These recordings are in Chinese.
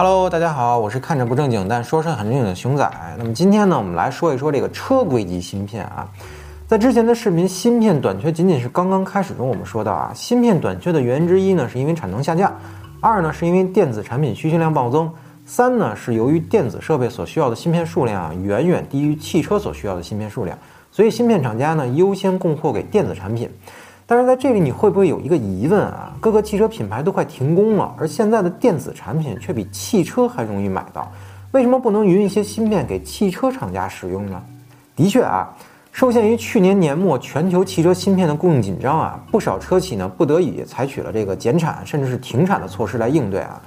Hello，大家好，我是看着不正经但说事很正经的熊仔。那么今天呢，我们来说一说这个车规级芯片啊。在之前的视频，芯片短缺仅仅是刚刚开始中，我们说到啊，芯片短缺的原因之一呢，是因为产能下降；二呢，是因为电子产品需求量暴增；三呢，是由于电子设备所需要的芯片数量啊，远远低于汽车所需要的芯片数量，所以芯片厂家呢优先供货给电子产品。但是在这里你会不会有一个疑问啊？各个汽车品牌都快停工了，而现在的电子产品却比汽车还容易买到，为什么不能匀一些芯片给汽车厂家使用呢？的确啊，受限于去年年末全球汽车芯片的供应紧张啊，不少车企呢不得已采取了这个减产甚至是停产的措施来应对啊，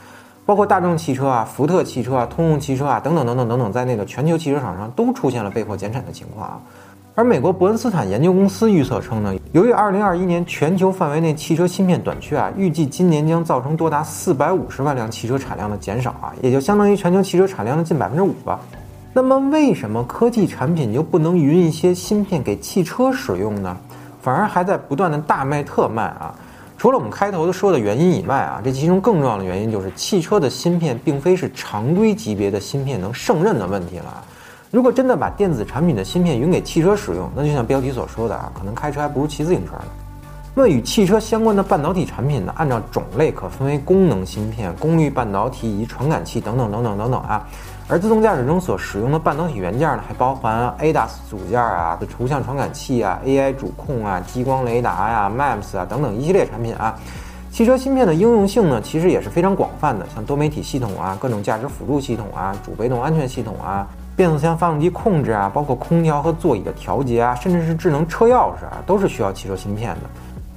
包括大众汽车啊、福特汽车啊、通用汽车啊等等等等等等在内的全球汽车厂商都出现了被迫减产的情况啊。而美国伯恩斯坦研究公司预测称呢，由于2021年全球范围内汽车芯片短缺啊，预计今年将造成多达450万辆汽车产量的减少啊，也就相当于全球汽车产量的近百分之五吧。那么为什么科技产品就不能匀一些芯片给汽车使用呢？反而还在不断的大卖特卖啊？除了我们开头的说的原因以外啊，这其中更重要的原因就是汽车的芯片并非是常规级别的芯片能胜任的问题了。如果真的把电子产品的芯片匀给汽车使用，那就像标题所说的啊，可能开车还不如骑自行车呢。那么与汽车相关的半导体产品呢，按照种类可分为功能芯片、功率半导体以及传感器等等等等等等啊。而自动驾驶中所使用的半导体元件呢，还包含 ADAS 组件啊、图像传感器啊、AI 主控啊、激光雷达呀、MAPS 啊等等一系列产品啊。汽车芯片的应用性呢，其实也是非常广泛的，像多媒体系统啊、各种驾驶辅助系统啊、主被动安全系统啊。变速箱发动机控制啊，包括空调和座椅的调节啊，甚至是智能车钥匙啊，都是需要汽车芯片的。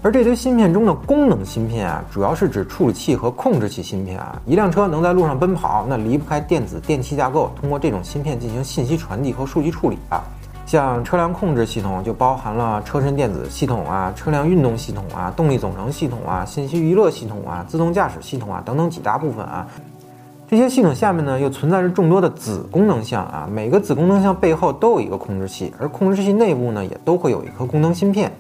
而这堆芯片中的功能芯片啊，主要是指处理器和控制器芯片啊。一辆车能在路上奔跑，那离不开电子电气架构，通过这种芯片进行信息传递和数据处理啊。像车辆控制系统就包含了车身电子系统啊、车辆运动系统啊、动力总成系统啊、信息娱乐系统啊、自动驾驶系统啊等等几大部分啊。这些系统下面呢，又存在着众多的子功能项啊，每个子功能项背后都有一个控制器，而控制器内部呢，也都会有一颗功能芯片。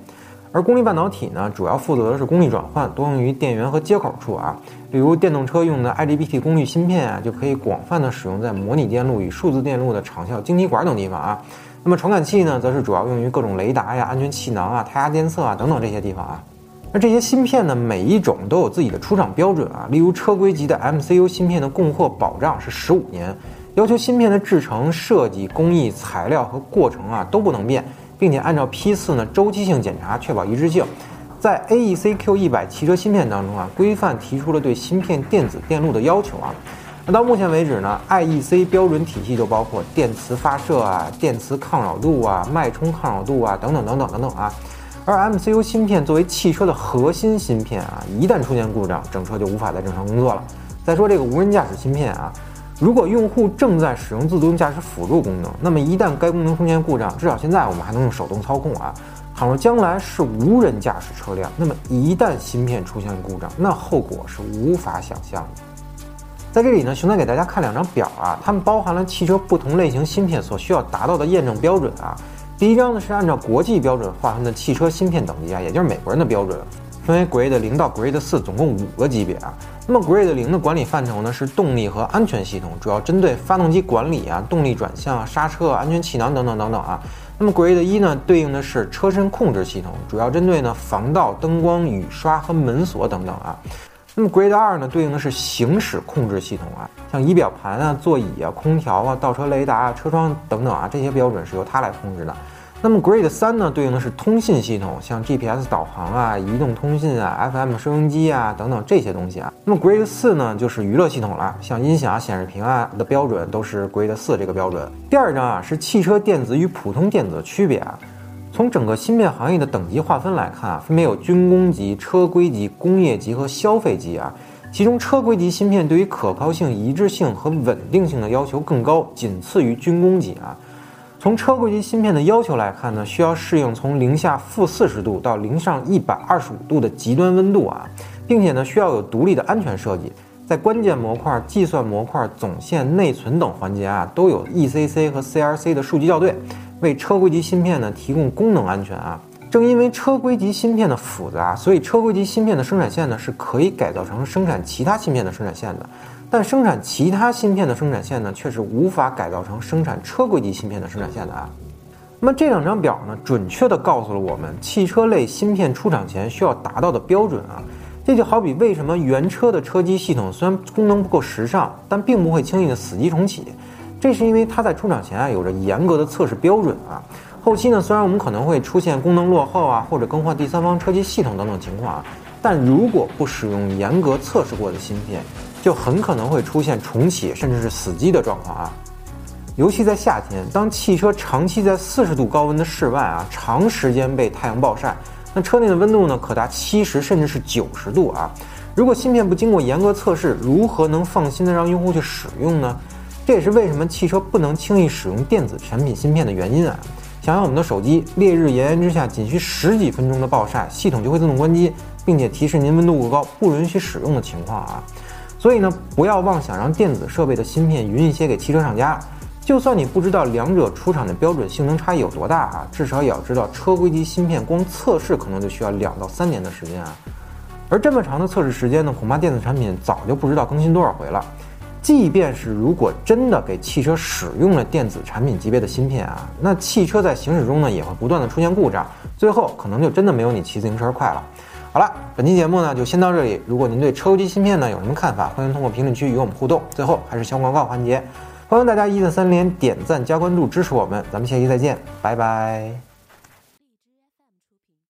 而功率半导体呢，主要负责的是功率转换，多用于电源和接口处啊。比如电动车用的 IGBT 功率芯片啊，就可以广泛的使用在模拟电路与数字电路的长效晶体管等地方啊。那么传感器呢，则是主要用于各种雷达呀、安全气囊啊、胎压监测啊等等这些地方啊。那这些芯片呢，每一种都有自己的出厂标准啊。例如车规级的 MCU 芯片的供货保障是十五年，要求芯片的制成、设计、工艺、材料和过程啊都不能变，并且按照批次呢周期性检查，确保一致性。在 AEC-Q 一百汽车芯片当中啊，规范提出了对芯片电子电路的要求啊。那到目前为止呢，IEC 标准体系就包括电磁发射啊、电磁抗扰度啊、脉冲抗扰度啊等等等等等等啊。而 MCU 芯片作为汽车的核心芯片啊，一旦出现故障，整车就无法再正常工作了。再说这个无人驾驶芯片啊，如果用户正在使用自动驾驶辅助功能，那么一旦该功能出现故障，至少现在我们还能用手动操控啊。倘若将来是无人驾驶车辆，那么一旦芯片出现故障，那后果是无法想象的。在这里呢，熊仔给大家看两张表啊，它们包含了汽车不同类型芯片所需要达到的验证标准啊。第一张呢是按照国际标准划分的汽车芯片等级啊，也就是美国人的标准，分为 Grade 零到 Grade 四，总共五个级别啊。那么 Grade 零的管理范畴呢是动力和安全系统，主要针对发动机管理啊、动力转向啊、刹车、安全气囊等等等等啊。那么 Grade 一呢对应的是车身控制系统，主要针对呢防盗、灯光、雨刷和门锁等等啊。那么 Grade 二呢对应的是行驶控制系统啊，像仪表盘啊、座椅啊、空调啊、倒车雷达啊、车窗等等啊，这些标准是由它来控制的。那么 Grade 三呢，对应的是通信系统，像 GPS 导航啊、移动通信啊、FM 收音机啊等等这些东西啊。那么 Grade 四呢，就是娱乐系统了，像音响、显示屏啊的标准都是 Grade 四这个标准。第二张啊，是汽车电子与普通电子的区别啊。从整个芯片行业的等级划分来看啊，分别有军工级、车规级、工业级和消费级啊。其中车规级芯片对于可靠性、一致性和稳定性的要求更高，仅次于军工级啊。从车规级芯片的要求来看呢，需要适应从零下负四十度到零上一百二十五度的极端温度啊，并且呢需要有独立的安全设计，在关键模块、计算模块、总线、内存等环节啊，都有 ECC 和 CRC 的数据校对，为车规级芯片呢提供功能安全啊。正因为车规级芯片的复杂，所以车规级芯片的生产线呢是可以改造成生产其他芯片的生产线的。但生产其他芯片的生产线呢，却是无法改造成生产车规级芯片的生产线的啊。那么这两张表呢，准确地告诉了我们汽车类芯片出厂前需要达到的标准啊。这就好比为什么原车的车机系统虽然功能不够时尚，但并不会轻易的死机重启。这是因为它在出厂前啊有着严格的测试标准啊。后期呢，虽然我们可能会出现功能落后啊，或者更换第三方车机系统等等情况啊，但如果不使用严格测试过的芯片，就很可能会出现重启甚至是死机的状况啊！尤其在夏天，当汽车长期在四十度高温的室外啊，长时间被太阳暴晒，那车内的温度呢可达七十甚至是九十度啊！如果芯片不经过严格测试，如何能放心的让用户去使用呢？这也是为什么汽车不能轻易使用电子产品芯片的原因啊！想想我们的手机，烈日炎炎之下，仅需十几分钟的暴晒，系统就会自动关机，并且提示您温度过高，不允许使用的情况啊！所以呢，不要妄想让电子设备的芯片匀一些给汽车厂家。就算你不知道两者出厂的标准性能差异有多大啊，至少也要知道车规级芯片光测试可能就需要两到三年的时间啊。而这么长的测试时间呢，恐怕电子产品早就不知道更新多少回了。即便是如果真的给汽车使用了电子产品级别的芯片啊，那汽车在行驶中呢也会不断的出现故障，最后可能就真的没有你骑自行车快了。好了，本期节目呢就先到这里。如果您对车机芯片呢有什么看法，欢迎通过评论区与我们互动。最后还是小广告环节，欢迎大家一键三连、点赞加关注支持我们。咱们下期再见，拜拜。